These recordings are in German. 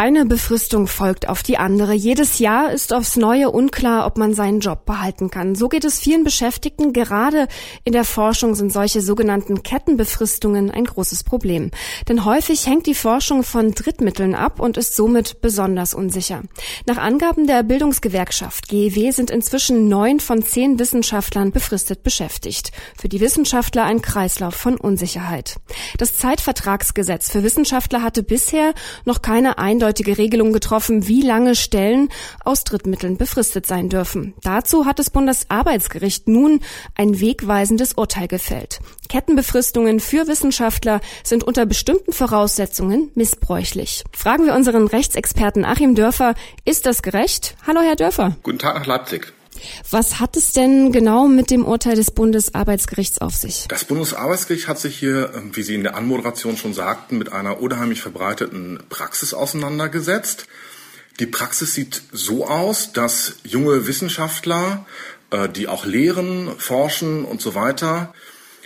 Eine Befristung folgt auf die andere. Jedes Jahr ist aufs Neue unklar, ob man seinen Job behalten kann. So geht es vielen Beschäftigten. Gerade in der Forschung sind solche sogenannten Kettenbefristungen ein großes Problem. Denn häufig hängt die Forschung von Drittmitteln ab und ist somit besonders unsicher. Nach Angaben der Bildungsgewerkschaft GEW sind inzwischen neun von zehn Wissenschaftlern befristet beschäftigt. Für die Wissenschaftler ein Kreislauf von Unsicherheit. Das Zeitvertragsgesetz für Wissenschaftler hatte bisher noch keine eindeutige eindeutige Regelung getroffen, wie lange Stellen aus Drittmitteln befristet sein dürfen. Dazu hat das Bundesarbeitsgericht nun ein wegweisendes Urteil gefällt. Kettenbefristungen für Wissenschaftler sind unter bestimmten Voraussetzungen missbräuchlich. Fragen wir unseren Rechtsexperten Achim Dörfer, ist das gerecht? Hallo, Herr Dörfer. Guten Tag nach Leipzig. Was hat es denn genau mit dem Urteil des Bundesarbeitsgerichts auf sich? Das Bundesarbeitsgericht hat sich hier, ähm, wie Sie in der Anmoderation schon sagten, mit einer unheimlich verbreiteten Praxis auseinandergesetzt. Die Praxis sieht so aus, dass junge Wissenschaftler, äh, die auch lehren, forschen und so weiter,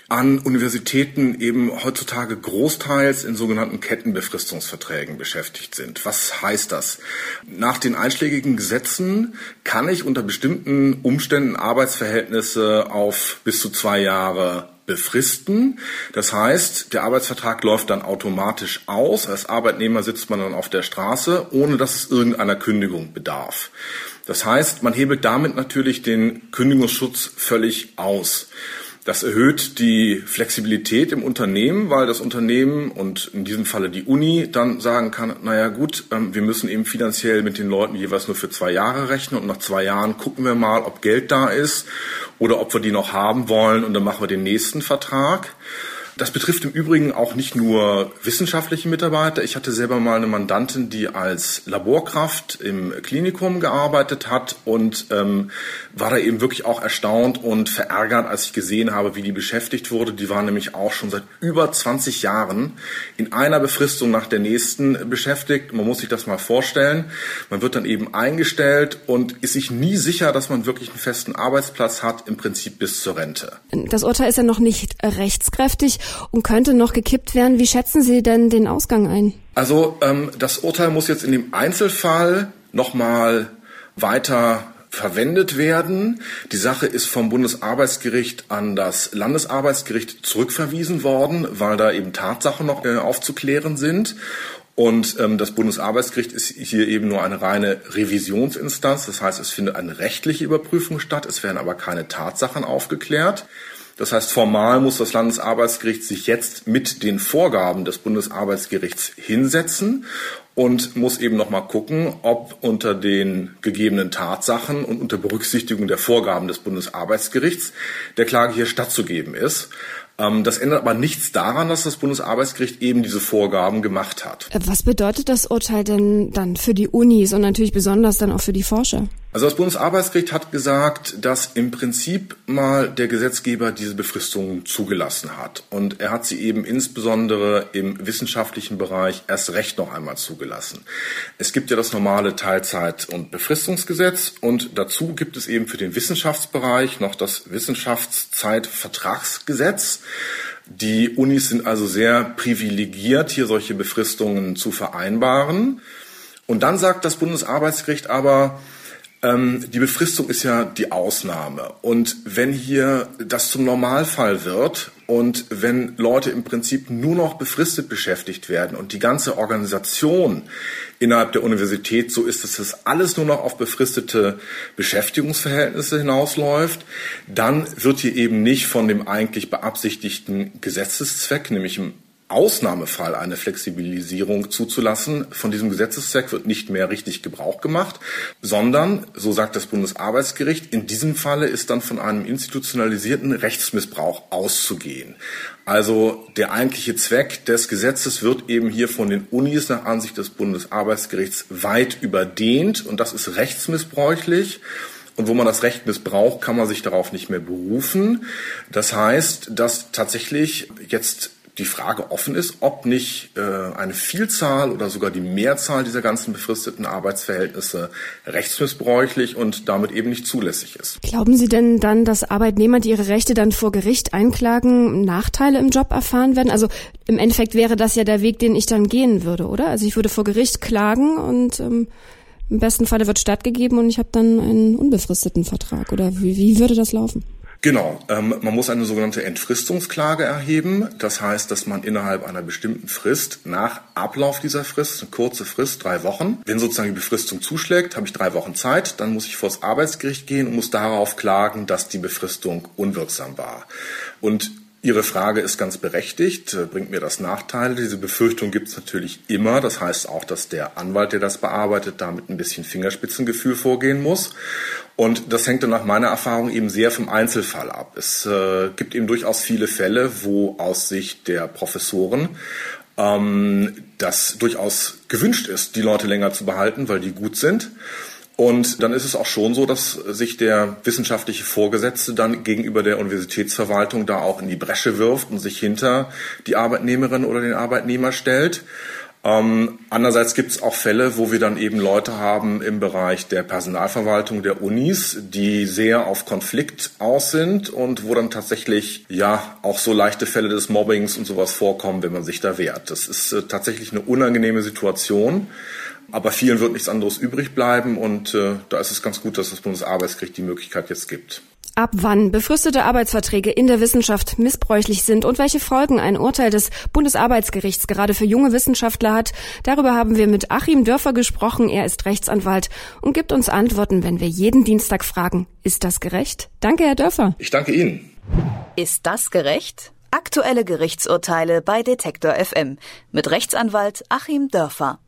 an Universitäten eben heutzutage großteils in sogenannten Kettenbefristungsverträgen beschäftigt sind. Was heißt das? Nach den einschlägigen Gesetzen kann ich unter bestimmten Umständen Arbeitsverhältnisse auf bis zu zwei Jahre befristen. Das heißt, der Arbeitsvertrag läuft dann automatisch aus. Als Arbeitnehmer sitzt man dann auf der Straße, ohne dass es irgendeiner Kündigung bedarf. Das heißt, man hebelt damit natürlich den Kündigungsschutz völlig aus. Das erhöht die Flexibilität im Unternehmen, weil das Unternehmen und in diesem Falle die Uni dann sagen kann, naja gut, ähm, wir müssen eben finanziell mit den Leuten jeweils nur für zwei Jahre rechnen und nach zwei Jahren gucken wir mal, ob Geld da ist oder ob wir die noch haben wollen und dann machen wir den nächsten Vertrag. Das betrifft im Übrigen auch nicht nur wissenschaftliche Mitarbeiter. Ich hatte selber mal eine Mandantin, die als Laborkraft im Klinikum gearbeitet hat und ähm, war da eben wirklich auch erstaunt und verärgert, als ich gesehen habe, wie die beschäftigt wurde. Die war nämlich auch schon seit über 20 Jahren in einer Befristung nach der nächsten beschäftigt. Man muss sich das mal vorstellen. Man wird dann eben eingestellt und ist sich nie sicher, dass man wirklich einen festen Arbeitsplatz hat, im Prinzip bis zur Rente. Das Urteil ist ja noch nicht rechtskräftig und könnte noch gekippt werden. Wie schätzen Sie denn den Ausgang ein? Also ähm, das Urteil muss jetzt in dem Einzelfall nochmal weiter verwendet werden. Die Sache ist vom Bundesarbeitsgericht an das Landesarbeitsgericht zurückverwiesen worden, weil da eben Tatsachen noch äh, aufzuklären sind. Und ähm, das Bundesarbeitsgericht ist hier eben nur eine reine Revisionsinstanz. Das heißt, es findet eine rechtliche Überprüfung statt. Es werden aber keine Tatsachen aufgeklärt. Das heißt, formal muss das Landesarbeitsgericht sich jetzt mit den Vorgaben des Bundesarbeitsgerichts hinsetzen und muss eben noch mal gucken, ob unter den gegebenen Tatsachen und unter Berücksichtigung der Vorgaben des Bundesarbeitsgerichts der Klage hier stattzugeben ist. Ähm, das ändert aber nichts daran, dass das Bundesarbeitsgericht eben diese Vorgaben gemacht hat. Äh, was bedeutet das Urteil denn dann für die Unis und natürlich besonders dann auch für die Forscher? Also das Bundesarbeitsgericht hat gesagt, dass im Prinzip mal der Gesetzgeber diese Befristungen zugelassen hat. Und er hat sie eben insbesondere im wissenschaftlichen Bereich erst recht noch einmal zugelassen. Es gibt ja das normale Teilzeit- und Befristungsgesetz und dazu gibt es eben für den Wissenschaftsbereich noch das Wissenschaftszeitvertragsgesetz. Die Unis sind also sehr privilegiert, hier solche Befristungen zu vereinbaren. Und dann sagt das Bundesarbeitsgericht aber, ähm, die Befristung ist ja die Ausnahme. Und wenn hier das zum Normalfall wird und wenn Leute im Prinzip nur noch befristet beschäftigt werden und die ganze Organisation innerhalb der Universität so ist, dass das alles nur noch auf befristete Beschäftigungsverhältnisse hinausläuft, dann wird hier eben nicht von dem eigentlich beabsichtigten Gesetzeszweck, nämlich im Ausnahmefall eine Flexibilisierung zuzulassen. Von diesem Gesetzeszweck wird nicht mehr richtig Gebrauch gemacht, sondern, so sagt das Bundesarbeitsgericht, in diesem Falle ist dann von einem institutionalisierten Rechtsmissbrauch auszugehen. Also der eigentliche Zweck des Gesetzes wird eben hier von den Unis nach Ansicht des Bundesarbeitsgerichts weit überdehnt und das ist rechtsmissbräuchlich. Und wo man das Recht missbraucht, kann man sich darauf nicht mehr berufen. Das heißt, dass tatsächlich jetzt die Frage offen ist, ob nicht äh, eine Vielzahl oder sogar die Mehrzahl dieser ganzen befristeten Arbeitsverhältnisse rechtsmissbräuchlich und damit eben nicht zulässig ist. Glauben Sie denn dann, dass Arbeitnehmer, die ihre Rechte dann vor Gericht einklagen, Nachteile im Job erfahren werden? Also im Endeffekt wäre das ja der Weg, den ich dann gehen würde, oder? Also ich würde vor Gericht klagen und ähm, im besten Falle wird stattgegeben und ich habe dann einen unbefristeten Vertrag. Oder wie, wie würde das laufen? Genau, ähm, man muss eine sogenannte Entfristungsklage erheben. Das heißt, dass man innerhalb einer bestimmten Frist nach Ablauf dieser Frist, eine kurze Frist, drei Wochen, wenn sozusagen die Befristung zuschlägt, habe ich drei Wochen Zeit, dann muss ich vor das Arbeitsgericht gehen und muss darauf klagen, dass die Befristung unwirksam war. Und Ihre Frage ist ganz berechtigt. Äh, bringt mir das Nachteile? Diese Befürchtung gibt es natürlich immer. Das heißt auch, dass der Anwalt, der das bearbeitet, damit ein bisschen Fingerspitzengefühl vorgehen muss. Und das hängt dann nach meiner Erfahrung eben sehr vom Einzelfall ab. Es äh, gibt eben durchaus viele Fälle, wo aus Sicht der Professoren ähm, das durchaus gewünscht ist, die Leute länger zu behalten, weil die gut sind. Und dann ist es auch schon so, dass sich der wissenschaftliche Vorgesetzte dann gegenüber der Universitätsverwaltung da auch in die Bresche wirft und sich hinter die Arbeitnehmerin oder den Arbeitnehmer stellt. Ähm, andererseits gibt es auch Fälle, wo wir dann eben Leute haben im Bereich der Personalverwaltung der Unis, die sehr auf Konflikt aus sind und wo dann tatsächlich ja auch so leichte Fälle des Mobbings und sowas vorkommen, wenn man sich da wehrt. Das ist äh, tatsächlich eine unangenehme Situation. Aber vielen wird nichts anderes übrig bleiben und äh, da ist es ganz gut, dass das Bundesarbeitsgericht die Möglichkeit jetzt gibt. Ab wann befristete Arbeitsverträge in der Wissenschaft missbräuchlich sind und welche Folgen ein Urteil des Bundesarbeitsgerichts gerade für junge Wissenschaftler hat, darüber haben wir mit Achim Dörfer gesprochen. Er ist Rechtsanwalt und gibt uns Antworten, wenn wir jeden Dienstag fragen, ist das gerecht? Danke, Herr Dörfer. Ich danke Ihnen. Ist das gerecht? Aktuelle Gerichtsurteile bei Detektor FM mit Rechtsanwalt Achim Dörfer.